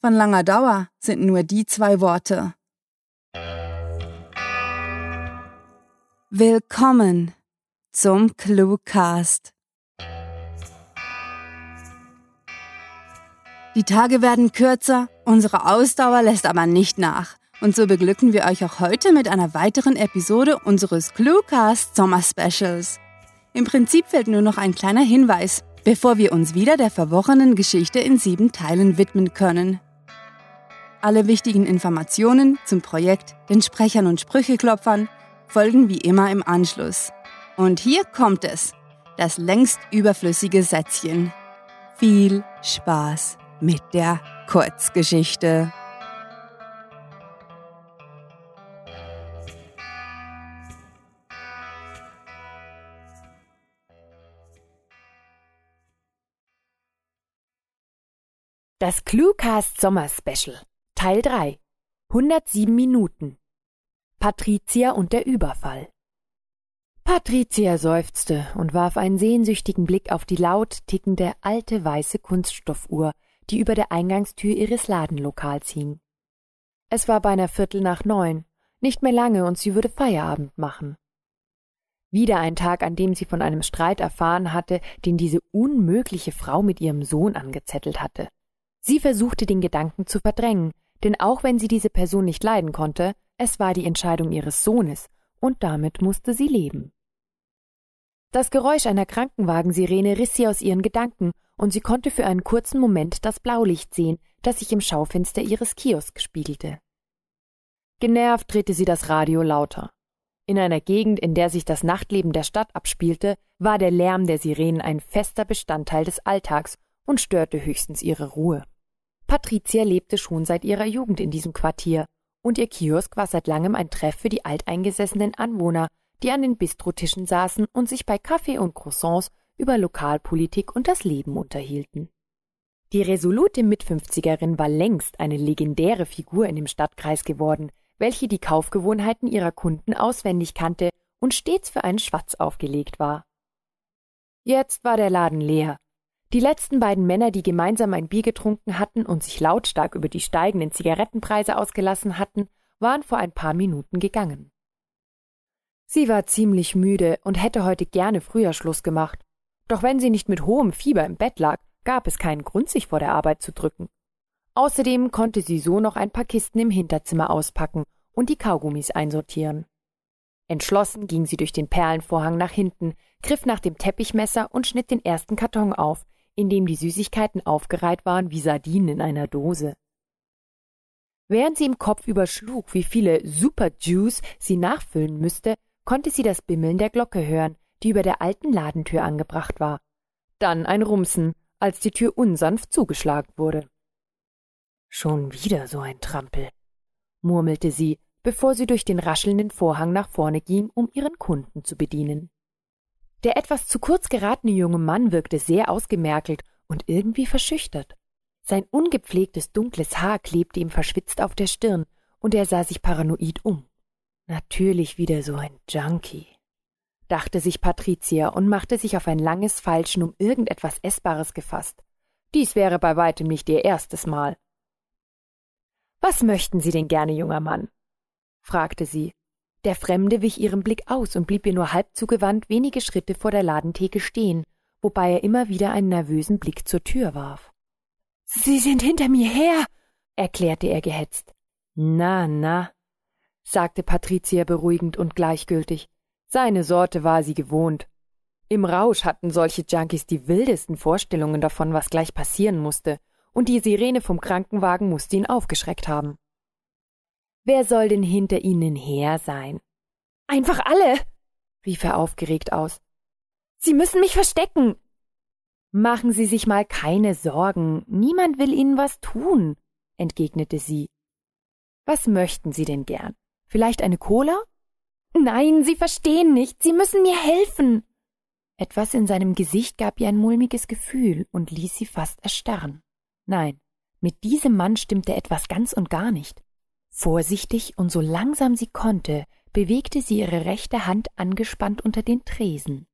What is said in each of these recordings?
Von langer Dauer sind nur die zwei Worte. Willkommen zum Cluecast. Die Tage werden kürzer, unsere Ausdauer lässt aber nicht nach. Und so beglücken wir euch auch heute mit einer weiteren Episode unseres Cluecast Sommer Specials. Im Prinzip fehlt nur noch ein kleiner Hinweis, bevor wir uns wieder der verworrenen Geschichte in sieben Teilen widmen können. Alle wichtigen Informationen zum Projekt, den Sprechern und Sprücheklopfern folgen wie immer im Anschluss. Und hier kommt es, das längst überflüssige Sätzchen. Viel Spaß mit der Kurzgeschichte. Das Cluecast Sommer Special Teil 3 107 Minuten Patricia und der Überfall Patricia seufzte und warf einen sehnsüchtigen Blick auf die laut tickende alte weiße Kunststoffuhr, die über der Eingangstür ihres Ladenlokals hing. Es war beinahe Viertel nach neun, nicht mehr lange und sie würde Feierabend machen. Wieder ein Tag, an dem sie von einem Streit erfahren hatte, den diese unmögliche Frau mit ihrem Sohn angezettelt hatte. Sie versuchte den Gedanken zu verdrängen, denn auch wenn sie diese Person nicht leiden konnte, es war die Entscheidung ihres Sohnes, und damit musste sie leben. Das Geräusch einer Krankenwagensirene riss sie aus ihren Gedanken, und sie konnte für einen kurzen Moment das Blaulicht sehen, das sich im Schaufenster ihres Kiosks spiegelte. Genervt drehte sie das Radio lauter. In einer Gegend, in der sich das Nachtleben der Stadt abspielte, war der Lärm der Sirenen ein fester Bestandteil des Alltags und störte höchstens ihre Ruhe. Patricia lebte schon seit ihrer Jugend in diesem Quartier, und ihr Kiosk war seit langem ein Treff für die alteingesessenen Anwohner, die an den Bistrotischen saßen und sich bei Kaffee und Croissants über Lokalpolitik und das Leben unterhielten. Die resolute Mitfünfzigerin war längst eine legendäre Figur in dem Stadtkreis geworden, welche die Kaufgewohnheiten ihrer Kunden auswendig kannte und stets für einen Schwatz aufgelegt war. Jetzt war der Laden leer, die letzten beiden Männer, die gemeinsam ein Bier getrunken hatten und sich lautstark über die steigenden Zigarettenpreise ausgelassen hatten, waren vor ein paar Minuten gegangen. Sie war ziemlich müde und hätte heute gerne früher Schluss gemacht. Doch wenn sie nicht mit hohem Fieber im Bett lag, gab es keinen Grund, sich vor der Arbeit zu drücken. Außerdem konnte sie so noch ein paar Kisten im Hinterzimmer auspacken und die Kaugummis einsortieren. Entschlossen ging sie durch den Perlenvorhang nach hinten, griff nach dem Teppichmesser und schnitt den ersten Karton auf, in dem die Süßigkeiten aufgereiht waren wie Sardinen in einer Dose. Während sie im Kopf überschlug, wie viele Super Juice sie nachfüllen müsste, konnte sie das Bimmeln der Glocke hören, die über der alten Ladentür angebracht war. Dann ein Rumsen, als die Tür unsanft zugeschlagen wurde. Schon wieder so ein Trampel, murmelte sie, bevor sie durch den raschelnden Vorhang nach vorne ging, um ihren Kunden zu bedienen. Der etwas zu kurz geratene junge Mann wirkte sehr ausgemerkelt und irgendwie verschüchtert. Sein ungepflegtes dunkles Haar klebte ihm verschwitzt auf der Stirn, und er sah sich paranoid um. Natürlich wieder so ein Junkie, dachte sich Patricia und machte sich auf ein langes Feilschen um irgendetwas Essbares gefasst. Dies wäre bei weitem nicht ihr erstes Mal. Was möchten Sie denn gerne, junger Mann? fragte sie, der Fremde wich ihrem Blick aus und blieb ihr nur halb zugewandt wenige Schritte vor der Ladentheke stehen, wobei er immer wieder einen nervösen Blick zur Tür warf. Sie sind hinter mir her, erklärte er gehetzt. Na, na, sagte Patricia beruhigend und gleichgültig. Seine Sorte war sie gewohnt. Im Rausch hatten solche Junkies die wildesten Vorstellungen davon, was gleich passieren musste, und die Sirene vom Krankenwagen musste ihn aufgeschreckt haben. Wer soll denn hinter ihnen her sein? Einfach alle, rief er aufgeregt aus. Sie müssen mich verstecken. Machen Sie sich mal keine Sorgen, niemand will Ihnen was tun, entgegnete sie. Was möchten Sie denn gern? Vielleicht eine Cola? Nein, Sie verstehen nicht, Sie müssen mir helfen. Etwas in seinem Gesicht gab ihr ein mulmiges Gefühl und ließ sie fast erstarren. Nein, mit diesem Mann stimmte etwas ganz und gar nicht. Vorsichtig und so langsam sie konnte, bewegte sie ihre rechte Hand angespannt unter den Tresen.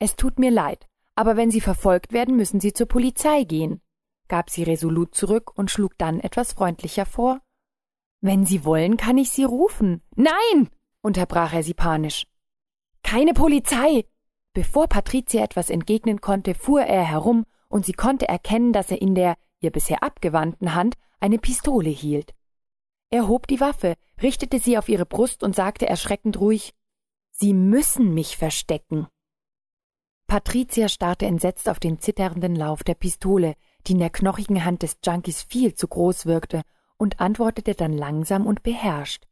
Es tut mir leid, aber wenn Sie verfolgt werden, müssen Sie zur Polizei gehen, gab sie resolut zurück und schlug dann etwas freundlicher vor. Wenn Sie wollen, kann ich Sie rufen. Nein! unterbrach er sie panisch. Keine Polizei! Bevor Patricia etwas entgegnen konnte, fuhr er herum und sie konnte erkennen, dass er in der ihr bisher abgewandten Hand eine Pistole hielt. Er hob die Waffe, richtete sie auf ihre Brust und sagte erschreckend ruhig Sie müssen mich verstecken. Patricia starrte entsetzt auf den zitternden Lauf der Pistole, die in der knochigen Hand des Junkies viel zu groß wirkte, und antwortete dann langsam und beherrscht.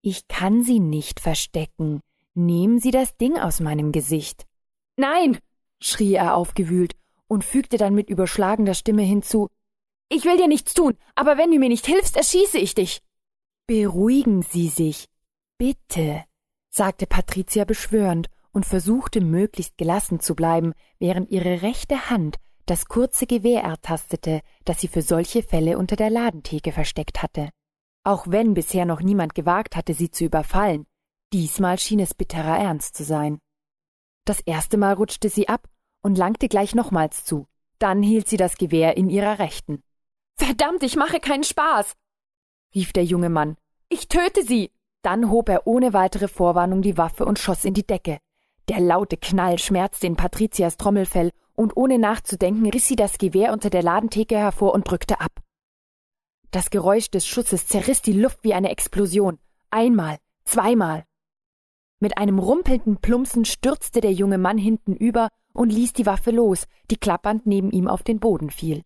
Ich kann Sie nicht verstecken. Nehmen Sie das Ding aus meinem Gesicht. Nein, schrie er aufgewühlt und fügte dann mit überschlagender Stimme hinzu Ich will dir nichts tun, aber wenn du mir nicht hilfst, erschieße ich dich. Beruhigen Sie sich. Bitte, sagte Patricia beschwörend und versuchte möglichst gelassen zu bleiben, während ihre rechte Hand das kurze Gewehr ertastete, das sie für solche Fälle unter der Ladentheke versteckt hatte. Auch wenn bisher noch niemand gewagt hatte, sie zu überfallen, diesmal schien es bitterer Ernst zu sein. Das erste Mal rutschte sie ab und langte gleich nochmals zu. Dann hielt sie das Gewehr in ihrer Rechten. Verdammt, ich mache keinen Spaß, rief der junge Mann. Ich töte sie. Dann hob er ohne weitere Vorwarnung die Waffe und schoss in die Decke. Der laute Knall schmerzte in Patrizias Trommelfell und ohne nachzudenken riss sie das Gewehr unter der Ladentheke hervor und drückte ab. Das Geräusch des Schusses zerriss die Luft wie eine Explosion. Einmal, zweimal. Mit einem rumpelnden Plumpsen stürzte der junge Mann hinten über und ließ die Waffe los, die klappernd neben ihm auf den Boden fiel.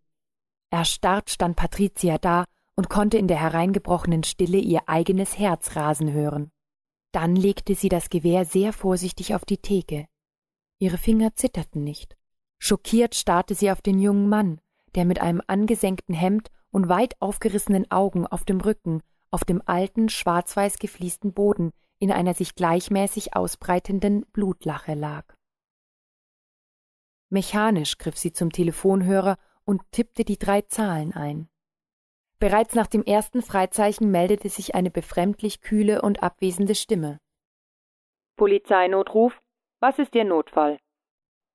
Erstarrt stand Patricia da und konnte in der hereingebrochenen Stille ihr eigenes Herz rasen hören. Dann legte sie das Gewehr sehr vorsichtig auf die Theke. Ihre Finger zitterten nicht. Schockiert starrte sie auf den jungen Mann, der mit einem angesenkten Hemd und weit aufgerissenen Augen auf dem Rücken, auf dem alten, schwarz-weiß gefliesten Boden in einer sich gleichmäßig ausbreitenden Blutlache lag. Mechanisch griff sie zum Telefonhörer und tippte die drei Zahlen ein. Bereits nach dem ersten Freizeichen meldete sich eine befremdlich kühle und abwesende Stimme. Polizeinotruf? Was ist Ihr Notfall?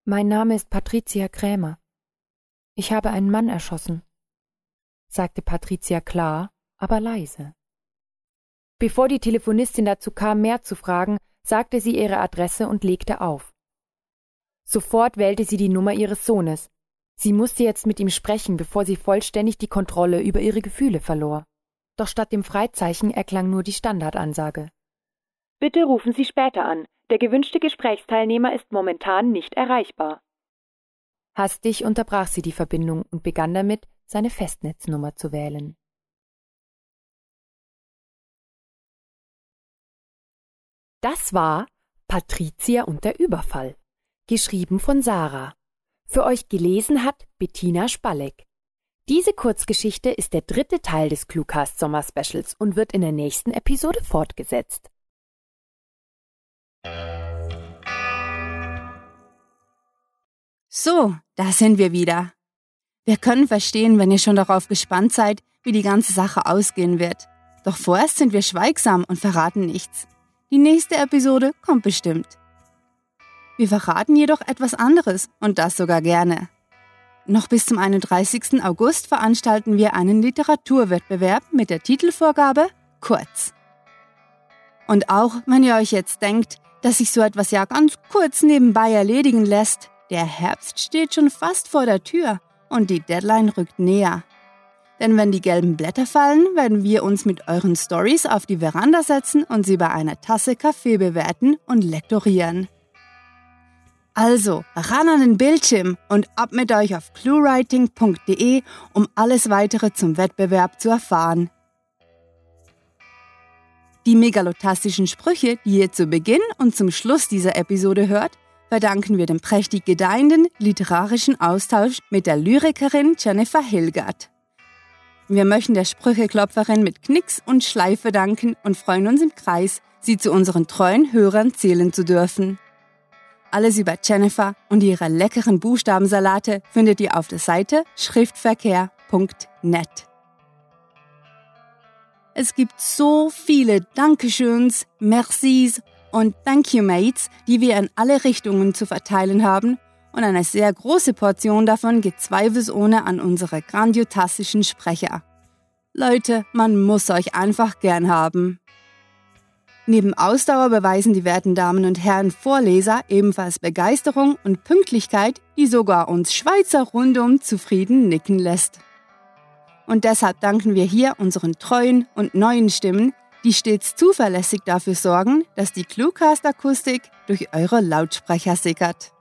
Mein Name ist Patricia Krämer. Ich habe einen Mann erschossen, sagte Patricia klar, aber leise. Bevor die Telefonistin dazu kam, mehr zu fragen, sagte sie ihre Adresse und legte auf. Sofort wählte sie die Nummer ihres Sohnes. Sie musste jetzt mit ihm sprechen, bevor sie vollständig die Kontrolle über ihre Gefühle verlor. Doch statt dem Freizeichen erklang nur die Standardansage. Bitte rufen Sie später an. Der gewünschte Gesprächsteilnehmer ist momentan nicht erreichbar. Hastig unterbrach sie die Verbindung und begann damit, seine Festnetznummer zu wählen. Das war Patricia und der Überfall, geschrieben von Sarah. Für euch gelesen hat Bettina Spalleck. Diese Kurzgeschichte ist der dritte Teil des Cluecast Sommer Specials und wird in der nächsten Episode fortgesetzt. So, da sind wir wieder. Wir können verstehen, wenn ihr schon darauf gespannt seid, wie die ganze Sache ausgehen wird. Doch vorerst sind wir schweigsam und verraten nichts. Die nächste Episode kommt bestimmt. Wir verraten jedoch etwas anderes und das sogar gerne. Noch bis zum 31. August veranstalten wir einen Literaturwettbewerb mit der Titelvorgabe Kurz. Und auch wenn ihr euch jetzt denkt, dass sich so etwas ja ganz kurz nebenbei erledigen lässt, der Herbst steht schon fast vor der Tür und die Deadline rückt näher. Denn wenn die gelben Blätter fallen, werden wir uns mit euren Stories auf die Veranda setzen und sie bei einer Tasse Kaffee bewerten und lektorieren. Also, ran an den Bildschirm und ab mit euch auf cluewriting.de, um alles weitere zum Wettbewerb zu erfahren. Die megalotastischen Sprüche, die ihr zu Beginn und zum Schluss dieser Episode hört, verdanken wir dem prächtig gedeihenden literarischen Austausch mit der Lyrikerin Jennifer Hilgert. Wir möchten der Sprücheklopferin mit Knicks und Schleife danken und freuen uns im Kreis, sie zu unseren treuen Hörern zählen zu dürfen. Alles über Jennifer und ihre leckeren Buchstabensalate findet ihr auf der Seite schriftverkehr.net. Es gibt so viele Dankeschöns, Mercis und Thank you Mates, die wir in alle Richtungen zu verteilen haben. Und eine sehr große Portion davon geht zweifelsohne an unsere grandiotastischen Sprecher. Leute, man muss euch einfach gern haben. Neben Ausdauer beweisen die werten Damen und Herren Vorleser ebenfalls Begeisterung und Pünktlichkeit, die sogar uns Schweizer rundum zufrieden nicken lässt. Und deshalb danken wir hier unseren treuen und neuen Stimmen, die stets zuverlässig dafür sorgen, dass die Cluecast-Akustik durch eure Lautsprecher sickert.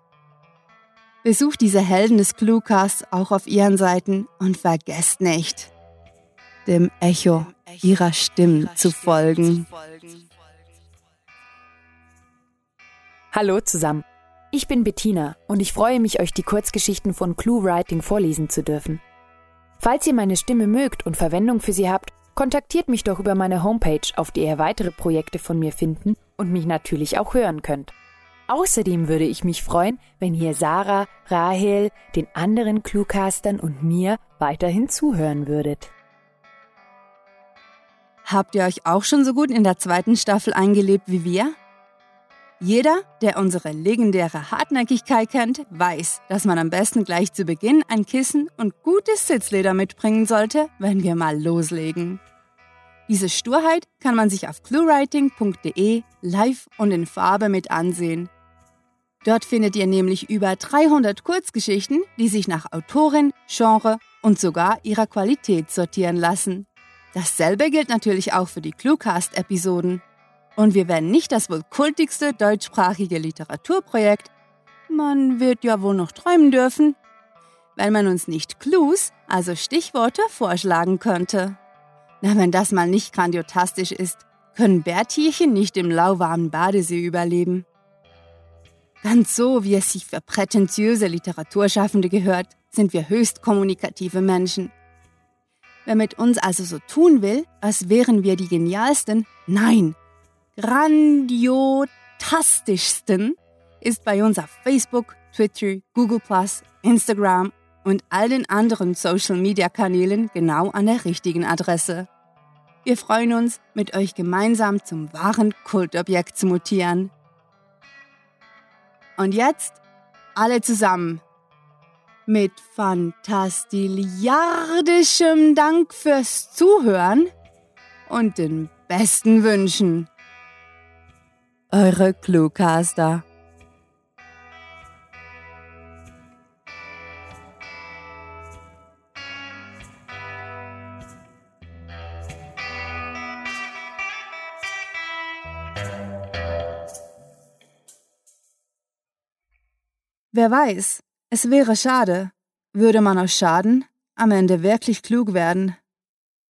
Besucht diese Helden des Cluecasts auch auf ihren Seiten und vergesst nicht, dem Echo ihrer Stimmen zu folgen. Hallo zusammen. Ich bin Bettina und ich freue mich, euch die Kurzgeschichten von Clue Writing vorlesen zu dürfen. Falls ihr meine Stimme mögt und Verwendung für sie habt, kontaktiert mich doch über meine Homepage, auf der ihr weitere Projekte von mir finden und mich natürlich auch hören könnt. Außerdem würde ich mich freuen, wenn ihr Sarah, Rahel, den anderen Cluecastern und mir weiterhin zuhören würdet. Habt ihr euch auch schon so gut in der zweiten Staffel eingelebt wie wir? Jeder, der unsere legendäre Hartnäckigkeit kennt, weiß, dass man am besten gleich zu Beginn ein Kissen und gutes Sitzleder mitbringen sollte, wenn wir mal loslegen. Diese Sturheit kann man sich auf cluewriting.de live und in Farbe mit ansehen. Dort findet ihr nämlich über 300 Kurzgeschichten, die sich nach Autorin, Genre und sogar ihrer Qualität sortieren lassen. Dasselbe gilt natürlich auch für die Cluecast-Episoden. Und wir werden nicht das wohl kultigste deutschsprachige Literaturprojekt, man wird ja wohl noch träumen dürfen, weil man uns nicht Clues, also Stichworte, vorschlagen könnte. Na, wenn das mal nicht grandiotastisch ist, können Bärtierchen nicht im lauwarmen Badesee überleben. Ganz so, wie es sich für prätentiöse Literaturschaffende gehört, sind wir höchst kommunikative Menschen. Wer mit uns also so tun will, als wären wir die genialsten, nein, grandiotastischsten ist bei uns auf Facebook, Twitter, Google Instagram und all den anderen Social-Media-Kanälen genau an der richtigen Adresse. Wir freuen uns, mit euch gemeinsam zum wahren Kultobjekt zu mutieren. Und jetzt alle zusammen mit fantastiliardischem Dank fürs Zuhören und den besten Wünschen eure Cluecaster. Wer weiß, es wäre schade, würde man aus Schaden am Ende wirklich klug werden.